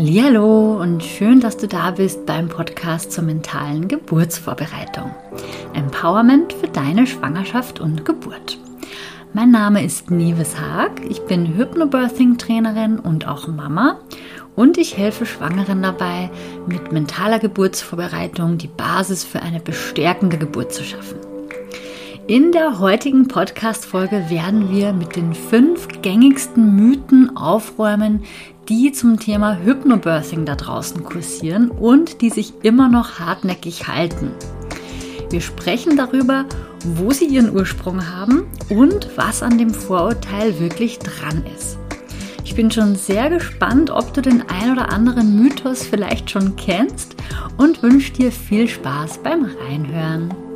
Hallo und schön, dass du da bist beim Podcast zur mentalen Geburtsvorbereitung. Empowerment für deine Schwangerschaft und Geburt. Mein Name ist Nives Haag, ich bin Hypnobirthing-Trainerin und auch Mama und ich helfe Schwangeren dabei, mit mentaler Geburtsvorbereitung die Basis für eine bestärkende Geburt zu schaffen. In der heutigen Podcast-Folge werden wir mit den fünf gängigsten Mythen aufräumen, die zum Thema Hypnobirthing da draußen kursieren und die sich immer noch hartnäckig halten. Wir sprechen darüber, wo sie ihren Ursprung haben und was an dem Vorurteil wirklich dran ist. Ich bin schon sehr gespannt, ob du den ein oder anderen Mythos vielleicht schon kennst und wünsche dir viel Spaß beim Reinhören.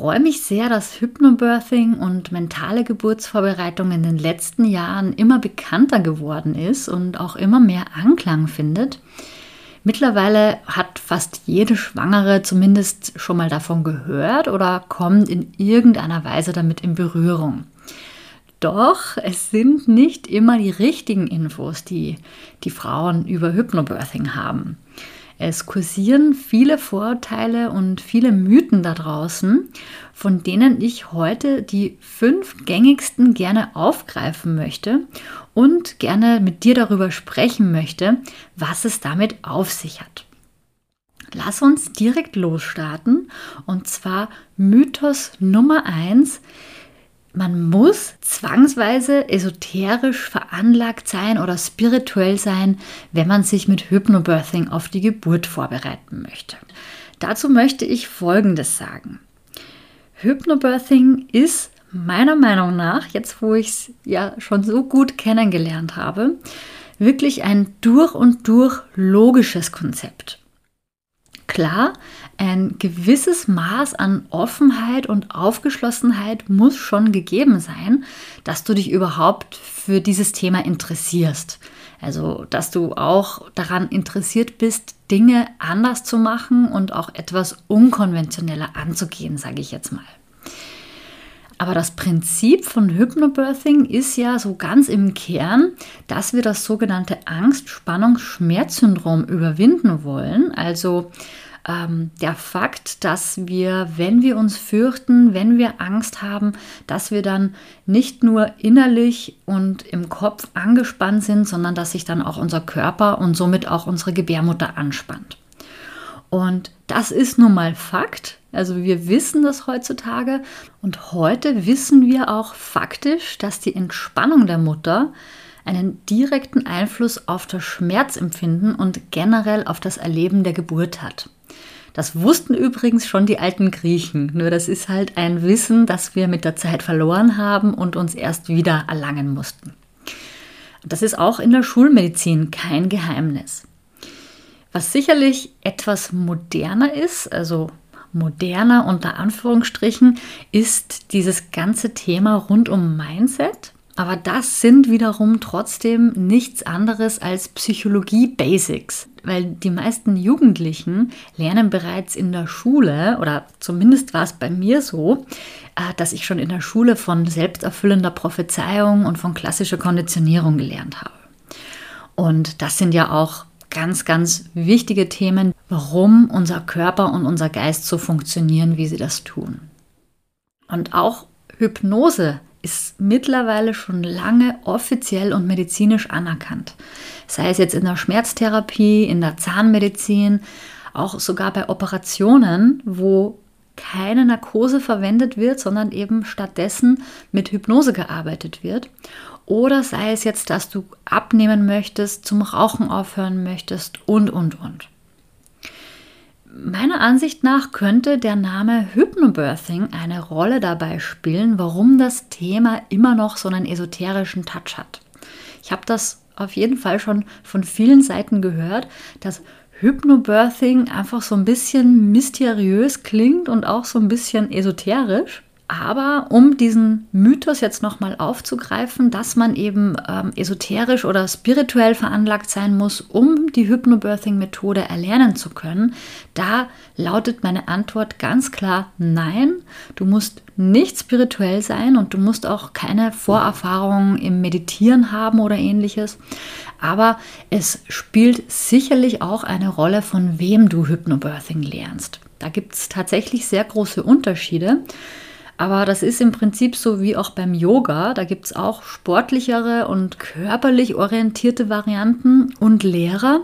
Freue mich sehr, dass Hypnobirthing und mentale Geburtsvorbereitung in den letzten Jahren immer bekannter geworden ist und auch immer mehr Anklang findet. Mittlerweile hat fast jede Schwangere zumindest schon mal davon gehört oder kommt in irgendeiner Weise damit in Berührung. Doch es sind nicht immer die richtigen Infos, die die Frauen über Hypnobirthing haben. Es kursieren viele Vorurteile und viele Mythen da draußen, von denen ich heute die fünf gängigsten gerne aufgreifen möchte und gerne mit dir darüber sprechen möchte, was es damit auf sich hat. Lass uns direkt losstarten und zwar Mythos Nummer eins man muss zwangsweise esoterisch veranlagt sein oder spirituell sein, wenn man sich mit Hypnobirthing auf die Geburt vorbereiten möchte. Dazu möchte ich Folgendes sagen. Hypnobirthing ist meiner Meinung nach, jetzt wo ich es ja schon so gut kennengelernt habe, wirklich ein durch und durch logisches Konzept. Klar, ein gewisses Maß an Offenheit und Aufgeschlossenheit muss schon gegeben sein, dass du dich überhaupt für dieses Thema interessierst. Also, dass du auch daran interessiert bist, Dinge anders zu machen und auch etwas unkonventioneller anzugehen, sage ich jetzt mal. Aber das Prinzip von Hypnobirthing ist ja so ganz im Kern, dass wir das sogenannte Angst-Spannungs-Schmerzsyndrom überwinden wollen. Also ähm, der Fakt, dass wir, wenn wir uns fürchten, wenn wir Angst haben, dass wir dann nicht nur innerlich und im Kopf angespannt sind, sondern dass sich dann auch unser Körper und somit auch unsere Gebärmutter anspannt. Und das ist nun mal Fakt. Also wir wissen das heutzutage und heute wissen wir auch faktisch, dass die Entspannung der Mutter einen direkten Einfluss auf das Schmerzempfinden und generell auf das Erleben der Geburt hat. Das wussten übrigens schon die alten Griechen, nur das ist halt ein Wissen, das wir mit der Zeit verloren haben und uns erst wieder erlangen mussten. Das ist auch in der Schulmedizin kein Geheimnis. Was sicherlich etwas moderner ist, also moderner unter Anführungsstrichen, ist dieses ganze Thema rund um Mindset. Aber das sind wiederum trotzdem nichts anderes als Psychologie-Basics, weil die meisten Jugendlichen lernen bereits in der Schule, oder zumindest war es bei mir so, äh, dass ich schon in der Schule von selbsterfüllender Prophezeiung und von klassischer Konditionierung gelernt habe. Und das sind ja auch ganz, ganz wichtige Themen, warum unser Körper und unser Geist so funktionieren, wie sie das tun. Und auch Hypnose ist mittlerweile schon lange offiziell und medizinisch anerkannt. Sei es jetzt in der Schmerztherapie, in der Zahnmedizin, auch sogar bei Operationen, wo keine Narkose verwendet wird, sondern eben stattdessen mit Hypnose gearbeitet wird. Oder sei es jetzt, dass du abnehmen möchtest, zum Rauchen aufhören möchtest und, und, und. Meiner Ansicht nach könnte der Name Hypnobirthing eine Rolle dabei spielen, warum das Thema immer noch so einen esoterischen Touch hat. Ich habe das auf jeden Fall schon von vielen Seiten gehört, dass Hypnobirthing einfach so ein bisschen mysteriös klingt und auch so ein bisschen esoterisch. Aber um diesen Mythos jetzt nochmal aufzugreifen, dass man eben ähm, esoterisch oder spirituell veranlagt sein muss, um die Hypnobirthing-Methode erlernen zu können, da lautet meine Antwort ganz klar nein. Du musst nicht spirituell sein und du musst auch keine Vorerfahrungen im Meditieren haben oder ähnliches. Aber es spielt sicherlich auch eine Rolle, von wem du Hypnobirthing lernst. Da gibt es tatsächlich sehr große Unterschiede. Aber das ist im Prinzip so wie auch beim Yoga. Da gibt es auch sportlichere und körperlich orientierte Varianten und Lehrer,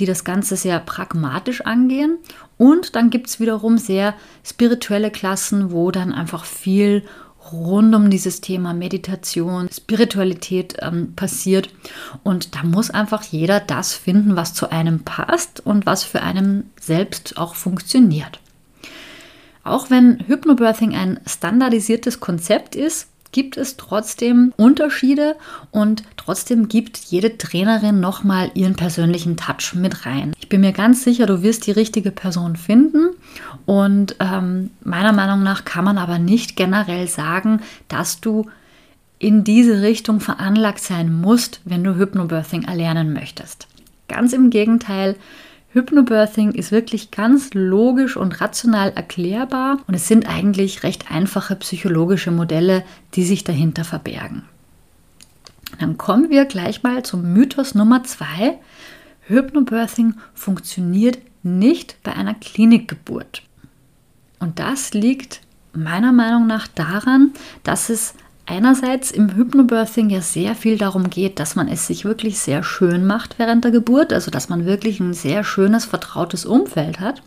die das Ganze sehr pragmatisch angehen. Und dann gibt es wiederum sehr spirituelle Klassen, wo dann einfach viel rund um dieses Thema Meditation, Spiritualität ähm, passiert. Und da muss einfach jeder das finden, was zu einem passt und was für einen selbst auch funktioniert. Auch wenn Hypnobirthing ein standardisiertes Konzept ist, gibt es trotzdem Unterschiede und trotzdem gibt jede Trainerin nochmal ihren persönlichen Touch mit rein. Ich bin mir ganz sicher, du wirst die richtige Person finden und ähm, meiner Meinung nach kann man aber nicht generell sagen, dass du in diese Richtung veranlagt sein musst, wenn du Hypnobirthing erlernen möchtest. Ganz im Gegenteil, Hypnobirthing ist wirklich ganz logisch und rational erklärbar und es sind eigentlich recht einfache psychologische Modelle, die sich dahinter verbergen. Dann kommen wir gleich mal zum Mythos Nummer zwei. Hypnobirthing funktioniert nicht bei einer Klinikgeburt. Und das liegt meiner Meinung nach daran, dass es einerseits im Hypnobirthing ja sehr viel darum geht, dass man es sich wirklich sehr schön macht während der Geburt, also dass man wirklich ein sehr schönes, vertrautes Umfeld hat.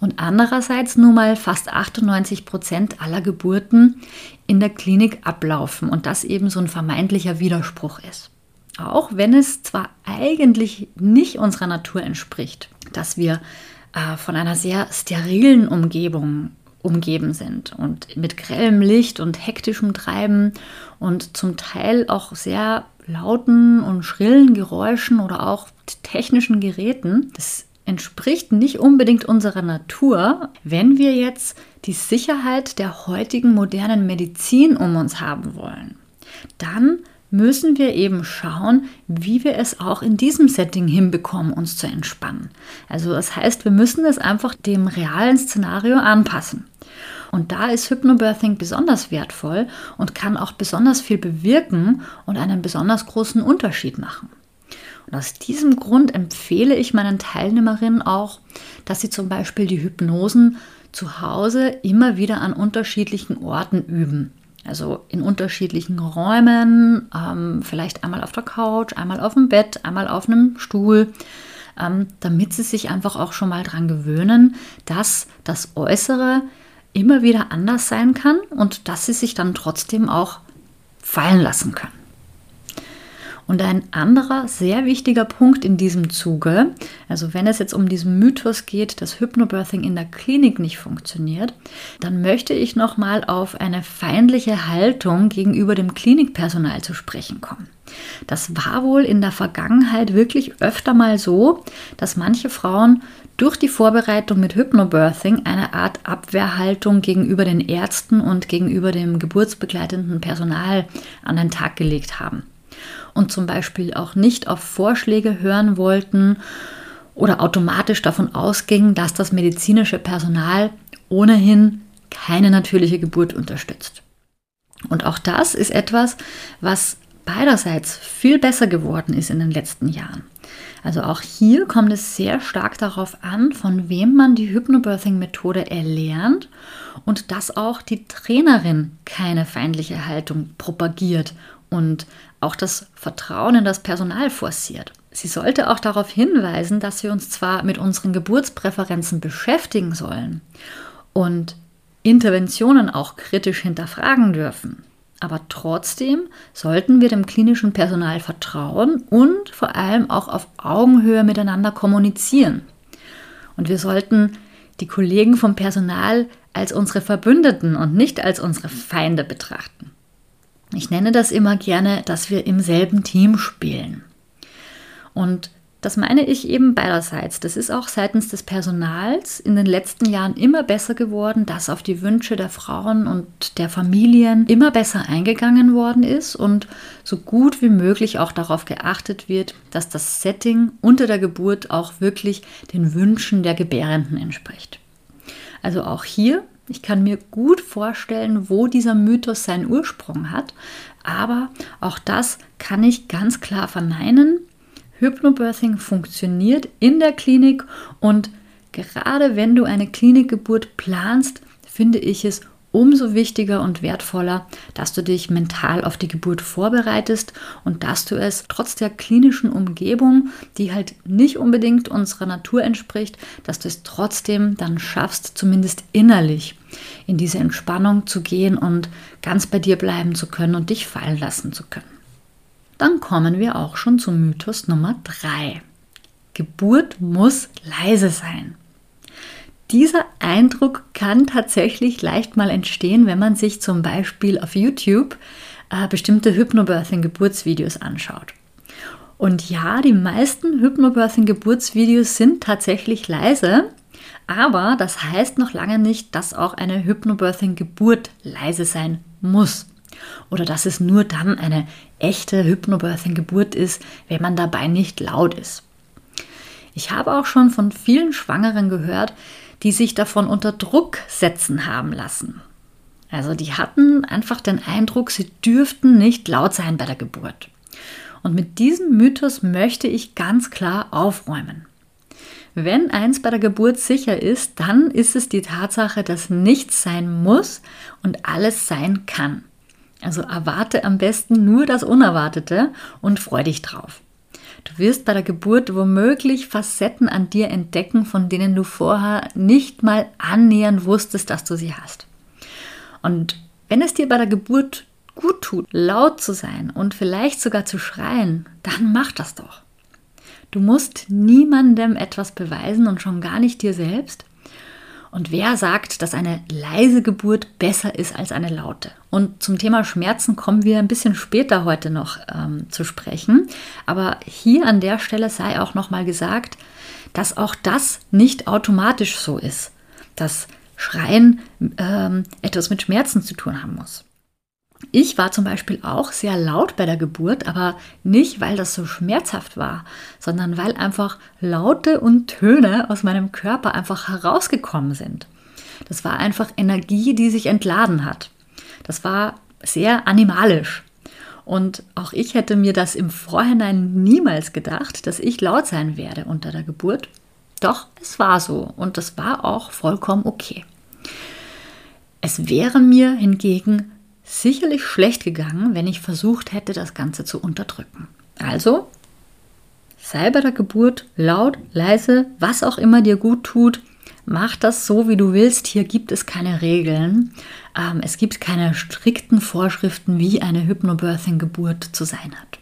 Und andererseits nun mal fast 98 Prozent aller Geburten in der Klinik ablaufen und das eben so ein vermeintlicher Widerspruch ist. Auch wenn es zwar eigentlich nicht unserer Natur entspricht, dass wir äh, von einer sehr sterilen Umgebung umgeben sind und mit grellem Licht und hektischem Treiben und zum Teil auch sehr lauten und schrillen Geräuschen oder auch technischen Geräten. Das entspricht nicht unbedingt unserer Natur, wenn wir jetzt die Sicherheit der heutigen modernen Medizin um uns haben wollen. Dann müssen wir eben schauen, wie wir es auch in diesem Setting hinbekommen, uns zu entspannen. Also das heißt, wir müssen es einfach dem realen Szenario anpassen. Und da ist Hypnobirthing besonders wertvoll und kann auch besonders viel bewirken und einen besonders großen Unterschied machen. Und aus diesem Grund empfehle ich meinen Teilnehmerinnen auch, dass sie zum Beispiel die Hypnosen zu Hause immer wieder an unterschiedlichen Orten üben. Also in unterschiedlichen Räumen, ähm, vielleicht einmal auf der Couch, einmal auf dem Bett, einmal auf einem Stuhl, ähm, damit sie sich einfach auch schon mal daran gewöhnen, dass das Äußere immer wieder anders sein kann und dass sie sich dann trotzdem auch fallen lassen können. Und ein anderer sehr wichtiger Punkt in diesem Zuge, also wenn es jetzt um diesen Mythos geht, dass Hypnobirthing in der Klinik nicht funktioniert, dann möchte ich nochmal auf eine feindliche Haltung gegenüber dem Klinikpersonal zu sprechen kommen. Das war wohl in der Vergangenheit wirklich öfter mal so, dass manche Frauen durch die Vorbereitung mit Hypnobirthing eine Art Abwehrhaltung gegenüber den Ärzten und gegenüber dem geburtsbegleitenden Personal an den Tag gelegt haben und zum Beispiel auch nicht auf Vorschläge hören wollten oder automatisch davon ausgingen, dass das medizinische Personal ohnehin keine natürliche Geburt unterstützt. Und auch das ist etwas, was beiderseits viel besser geworden ist in den letzten Jahren. Also auch hier kommt es sehr stark darauf an, von wem man die Hypnobirthing-Methode erlernt und dass auch die Trainerin keine feindliche Haltung propagiert und auch das Vertrauen in das Personal forciert. Sie sollte auch darauf hinweisen, dass wir uns zwar mit unseren Geburtspräferenzen beschäftigen sollen und Interventionen auch kritisch hinterfragen dürfen. Aber trotzdem sollten wir dem klinischen Personal vertrauen und vor allem auch auf Augenhöhe miteinander kommunizieren. Und wir sollten die Kollegen vom Personal als unsere Verbündeten und nicht als unsere Feinde betrachten. Ich nenne das immer gerne, dass wir im selben Team spielen. Und Das meine ich eben beiderseits. Das ist auch seitens des Personals in den letzten Jahren immer besser geworden, dass auf die Wünsche der Frauen und der Familien immer besser eingegangen worden ist und so gut wie möglich auch darauf geachtet wird, dass das Setting unter der Geburt auch wirklich den Wünschen der Gebärenden entspricht. Also auch hier, ich kann mir gut vorstellen, wo dieser Mythos seinen Ursprung hat, aber auch das kann ich ganz klar verneinen. Hypnobirthing funktioniert in der Klinik und gerade wenn du eine Klinikgeburt planst, finde ich es umso wichtiger und wertvoller, dass du dich mental auf die Geburt vorbereitest und dass du es trotz der klinischen Umgebung, die halt nicht unbedingt unserer Natur entspricht, dass du es trotzdem dann schaffst, zumindest innerlich in diese Entspannung zu gehen und ganz bei dir bleiben zu können und dich fallen lassen zu können. Dann kommen wir auch schon zum Mythos Nummer 3. Geburt muss leise sein. Dieser Eindruck kann tatsächlich leicht mal entstehen, wenn man sich zum Beispiel auf YouTube äh, bestimmte Hypnobirthing-Geburtsvideos anschaut. Und ja, die meisten Hypnobirthing-Geburtsvideos sind tatsächlich leise, aber das heißt noch lange nicht, dass auch eine Hypnobirthing-Geburt leise sein muss oder dass es nur dann eine echte Hypnobirthing-Geburt ist, wenn man dabei nicht laut ist. Ich habe auch schon von vielen Schwangeren gehört, die sich davon unter Druck setzen haben lassen. Also die hatten einfach den Eindruck, sie dürften nicht laut sein bei der Geburt. Und mit diesem Mythos möchte ich ganz klar aufräumen. Wenn eins bei der Geburt sicher ist, dann ist es die Tatsache, dass nichts sein muss und alles sein kann. Also erwarte am besten nur das Unerwartete und freu dich drauf. Du wirst bei der Geburt womöglich Facetten an dir entdecken, von denen du vorher nicht mal annähernd wusstest, dass du sie hast. Und wenn es dir bei der Geburt gut tut, laut zu sein und vielleicht sogar zu schreien, dann mach das doch. Du musst niemandem etwas beweisen und schon gar nicht dir selbst. Und wer sagt, dass eine leise Geburt besser ist als eine laute? Und zum Thema Schmerzen kommen wir ein bisschen später heute noch ähm, zu sprechen. Aber hier an der Stelle sei auch nochmal gesagt, dass auch das nicht automatisch so ist, dass Schreien ähm, etwas mit Schmerzen zu tun haben muss. Ich war zum Beispiel auch sehr laut bei der Geburt, aber nicht, weil das so schmerzhaft war, sondern weil einfach Laute und Töne aus meinem Körper einfach herausgekommen sind. Das war einfach Energie, die sich entladen hat. Das war sehr animalisch. Und auch ich hätte mir das im Vorhinein niemals gedacht, dass ich laut sein werde unter der Geburt. Doch es war so und das war auch vollkommen okay. Es wäre mir hingegen sicherlich schlecht gegangen, wenn ich versucht hätte, das Ganze zu unterdrücken. Also, sei bei der Geburt laut, leise, was auch immer dir gut tut. Mach das so, wie du willst. Hier gibt es keine Regeln. Ähm, es gibt keine strikten Vorschriften, wie eine Hypnobirthing-Geburt zu sein hat.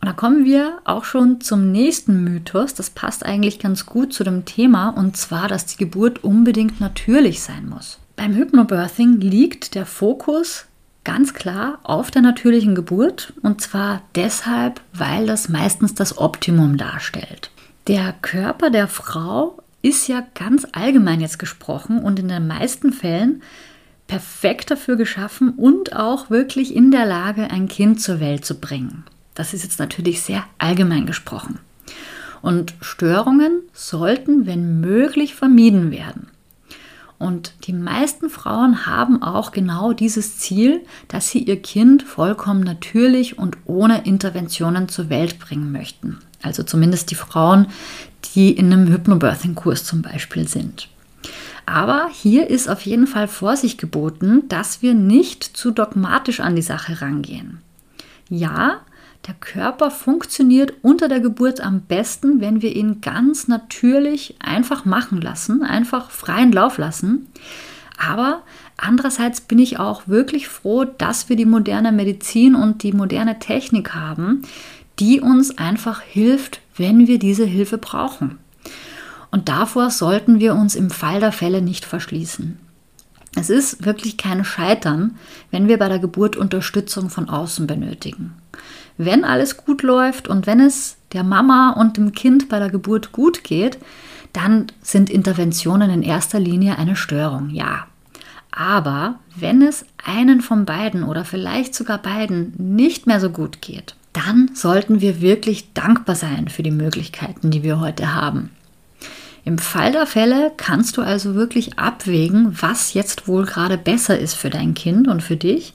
Und da kommen wir auch schon zum nächsten Mythos. Das passt eigentlich ganz gut zu dem Thema, und zwar, dass die Geburt unbedingt natürlich sein muss. Beim Hypnobirthing liegt der Fokus ganz klar auf der natürlichen Geburt und zwar deshalb, weil das meistens das Optimum darstellt. Der Körper der Frau ist ja ganz allgemein jetzt gesprochen und in den meisten Fällen perfekt dafür geschaffen und auch wirklich in der Lage, ein Kind zur Welt zu bringen. Das ist jetzt natürlich sehr allgemein gesprochen. Und Störungen sollten, wenn möglich, vermieden werden. Und die meisten Frauen haben auch genau dieses Ziel, dass sie ihr Kind vollkommen natürlich und ohne Interventionen zur Welt bringen möchten. Also zumindest die Frauen, die in einem Hypnobirthing-Kurs zum Beispiel sind. Aber hier ist auf jeden Fall Vorsicht geboten, dass wir nicht zu dogmatisch an die Sache rangehen. Ja, der Körper funktioniert unter der Geburt am besten, wenn wir ihn ganz natürlich einfach machen lassen, einfach freien Lauf lassen. Aber andererseits bin ich auch wirklich froh, dass wir die moderne Medizin und die moderne Technik haben, die uns einfach hilft, wenn wir diese Hilfe brauchen. Und davor sollten wir uns im Fall der Fälle nicht verschließen. Es ist wirklich kein Scheitern, wenn wir bei der Geburt Unterstützung von außen benötigen. Wenn alles gut läuft und wenn es der Mama und dem Kind bei der Geburt gut geht, dann sind Interventionen in erster Linie eine Störung, ja. Aber wenn es einen von beiden oder vielleicht sogar beiden nicht mehr so gut geht, dann sollten wir wirklich dankbar sein für die Möglichkeiten, die wir heute haben. Im Fall der Fälle kannst du also wirklich abwägen, was jetzt wohl gerade besser ist für dein Kind und für dich.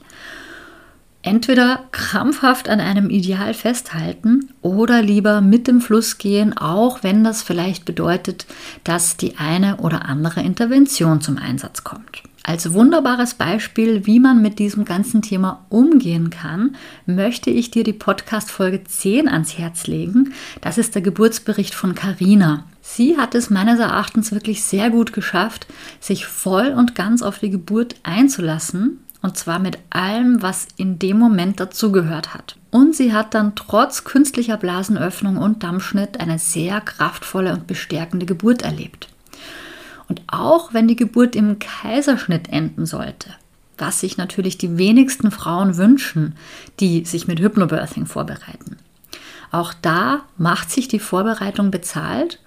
Entweder krampfhaft an einem Ideal festhalten oder lieber mit dem Fluss gehen, auch wenn das vielleicht bedeutet, dass die eine oder andere Intervention zum Einsatz kommt. Als wunderbares Beispiel, wie man mit diesem ganzen Thema umgehen kann, möchte ich dir die Podcast Folge 10 ans Herz legen. Das ist der Geburtsbericht von Carina. Sie hat es meines Erachtens wirklich sehr gut geschafft, sich voll und ganz auf die Geburt einzulassen und zwar mit allem, was in dem Moment dazugehört hat. Und sie hat dann trotz künstlicher Blasenöffnung und Dammschnitt eine sehr kraftvolle und bestärkende Geburt erlebt. Und auch wenn die Geburt im Kaiserschnitt enden sollte, was sich natürlich die wenigsten Frauen wünschen, die sich mit Hypnobirthing vorbereiten. Auch da macht sich die Vorbereitung bezahlt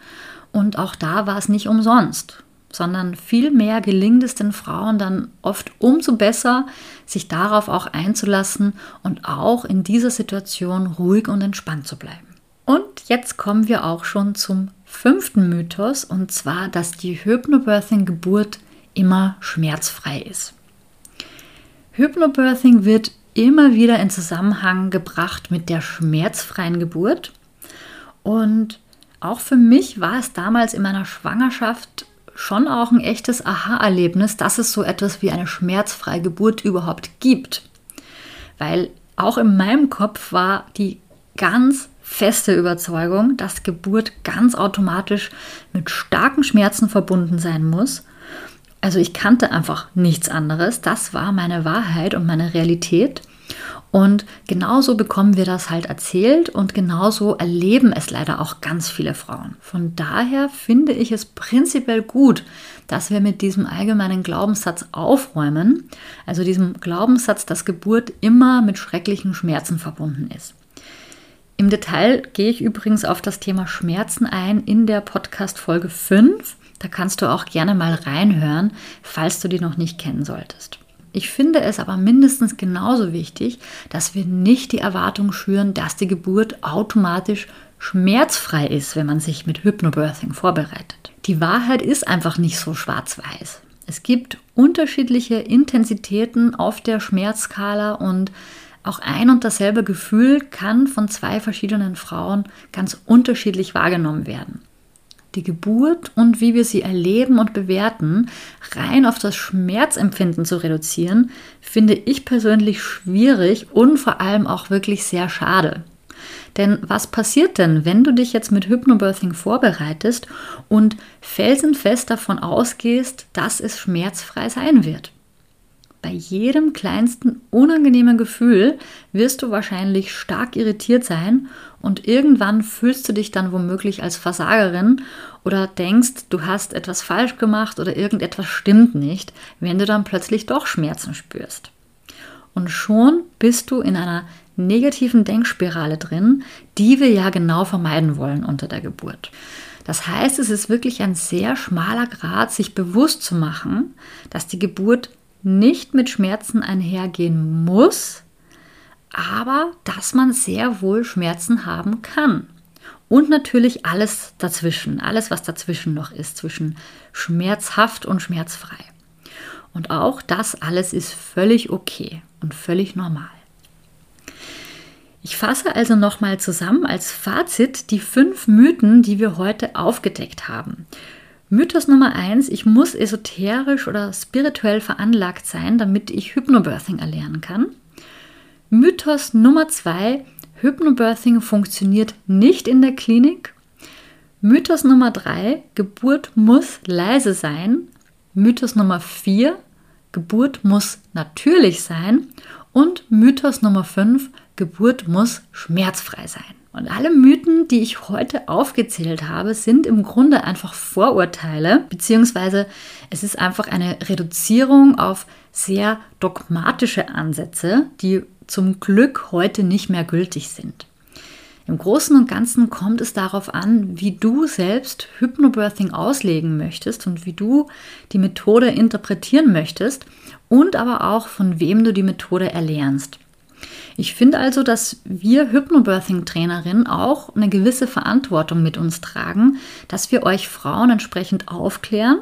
und auch da war es nicht umsonst, sondern vielmehr gelingt es den Frauen dann oft umso besser, sich darauf auch einzulassen und auch in dieser Situation ruhig und entspannt zu bleiben. Und jetzt kommen wir auch schon zum fünften Mythos, und zwar, dass die Hypnobirthing-Geburt immer schmerzfrei ist. Hypnobirthing wird immer wieder in Zusammenhang gebracht mit der schmerzfreien Geburt. Und auch für mich war es damals in meiner Schwangerschaft schon auch ein echtes Aha-Erlebnis, dass es so etwas wie eine schmerzfreie Geburt überhaupt gibt. Weil auch in meinem Kopf war die ganz feste Überzeugung, dass Geburt ganz automatisch mit starken Schmerzen verbunden sein muss. Also ich kannte einfach nichts anderes. Das war meine Wahrheit und meine Realität. Und genauso bekommen wir das halt erzählt und genauso erleben es leider auch ganz viele Frauen. Von daher finde ich es prinzipiell gut, dass wir mit diesem allgemeinen Glaubenssatz aufräumen, also diesem Glaubenssatz, dass Geburt immer mit schrecklichen Schmerzen verbunden ist. Im Detail gehe ich übrigens auf das Thema Schmerzen ein in der Podcast Folge 5. Da kannst du auch gerne mal reinhören, falls du die noch nicht kennen solltest. Ich finde es aber mindestens genauso wichtig, dass wir nicht die Erwartung schüren, dass die Geburt automatisch schmerzfrei ist, wenn man sich mit Hypnobirthing vorbereitet. Die Wahrheit ist einfach nicht so schwarz-weiß. Es gibt unterschiedliche Intensitäten auf der Schmerzskala und auch ein und dasselbe Gefühl kann von zwei verschiedenen Frauen ganz unterschiedlich wahrgenommen werden. Die Geburt und wie wir sie erleben und bewerten, rein auf das Schmerzempfinden zu reduzieren, finde ich persönlich schwierig und vor allem auch wirklich sehr schade. Denn was passiert denn, wenn du dich jetzt mit Hypnobirthing vorbereitest und felsenfest davon ausgehst, dass es schmerzfrei sein wird? Bei jedem kleinsten unangenehmen Gefühl wirst du wahrscheinlich stark irritiert sein und irgendwann fühlst du dich dann womöglich als Versagerin oder denkst, du hast etwas falsch gemacht oder irgendetwas stimmt nicht, wenn du dann plötzlich doch Schmerzen spürst. Und schon bist du in einer negativen Denkspirale drin, die wir ja genau vermeiden wollen unter der Geburt. Das heißt, es ist wirklich ein sehr schmaler Grad, sich bewusst zu machen, dass die Geburt nicht mit Schmerzen einhergehen muss, aber dass man sehr wohl Schmerzen haben kann. Und natürlich alles dazwischen, alles, was dazwischen noch ist, zwischen schmerzhaft und schmerzfrei. Und auch das alles ist völlig okay und völlig normal. Ich fasse also nochmal zusammen als Fazit die fünf Mythen, die wir heute aufgedeckt haben. Mythos Nummer eins: Ich muss esoterisch oder spirituell veranlagt sein, damit ich Hypnobirthing erlernen kann. Mythos Nummer zwei: Hypnobirthing funktioniert nicht in der Klinik. Mythos Nummer drei: Geburt muss leise sein. Mythos Nummer vier: Geburt muss natürlich sein. Und Mythos Nummer fünf: Geburt muss schmerzfrei sein. Und alle Mythen, die ich heute aufgezählt habe, sind im Grunde einfach Vorurteile, beziehungsweise es ist einfach eine Reduzierung auf sehr dogmatische Ansätze, die zum Glück heute nicht mehr gültig sind. Im Großen und Ganzen kommt es darauf an, wie du selbst Hypnobirthing auslegen möchtest und wie du die Methode interpretieren möchtest und aber auch von wem du die Methode erlernst. Ich finde also, dass wir Hypnobirthing-Trainerinnen auch eine gewisse Verantwortung mit uns tragen, dass wir euch Frauen entsprechend aufklären,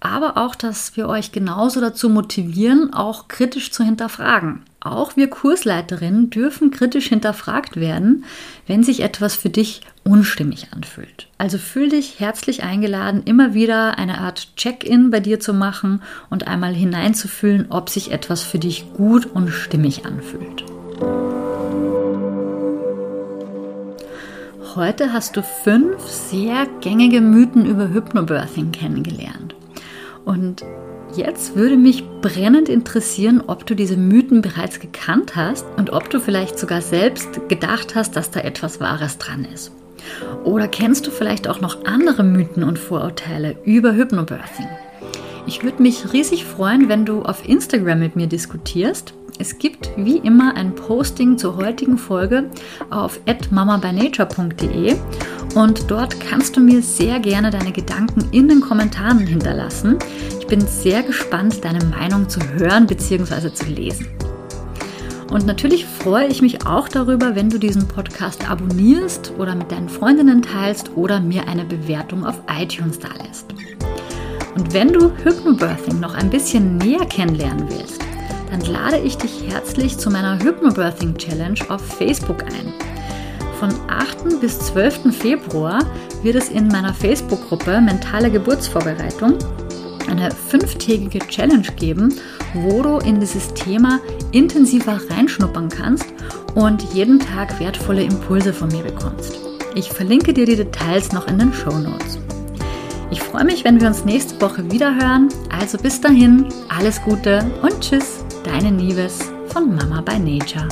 aber auch, dass wir euch genauso dazu motivieren, auch kritisch zu hinterfragen. Auch wir Kursleiterinnen dürfen kritisch hinterfragt werden, wenn sich etwas für dich unstimmig anfühlt. Also fühl dich herzlich eingeladen, immer wieder eine Art Check-in bei dir zu machen und einmal hineinzufühlen, ob sich etwas für dich gut und stimmig anfühlt. Heute hast du fünf sehr gängige Mythen über Hypnobirthing kennengelernt. Und jetzt würde mich brennend interessieren, ob du diese Mythen bereits gekannt hast und ob du vielleicht sogar selbst gedacht hast, dass da etwas Wahres dran ist. Oder kennst du vielleicht auch noch andere Mythen und Vorurteile über Hypnobirthing? Ich würde mich riesig freuen, wenn du auf Instagram mit mir diskutierst. Es gibt wie immer ein Posting zur heutigen Folge auf mamabynature.de und dort kannst du mir sehr gerne deine Gedanken in den Kommentaren hinterlassen. Ich bin sehr gespannt, deine Meinung zu hören bzw. zu lesen. Und natürlich freue ich mich auch darüber, wenn du diesen Podcast abonnierst oder mit deinen Freundinnen teilst oder mir eine Bewertung auf iTunes da lässt. Und wenn du Hypnobirthing noch ein bisschen näher kennenlernen willst, dann lade ich dich herzlich zu meiner Hypnobirthing Challenge auf Facebook ein. Von 8. bis 12. Februar wird es in meiner Facebook-Gruppe Mentale Geburtsvorbereitung eine fünftägige Challenge geben, wo du in dieses Thema intensiver reinschnuppern kannst und jeden Tag wertvolle Impulse von mir bekommst. Ich verlinke dir die Details noch in den Show Notes. Ich freue mich, wenn wir uns nächste Woche wieder hören. Also bis dahin, alles Gute und tschüss, deine Nieves von Mama by Nature.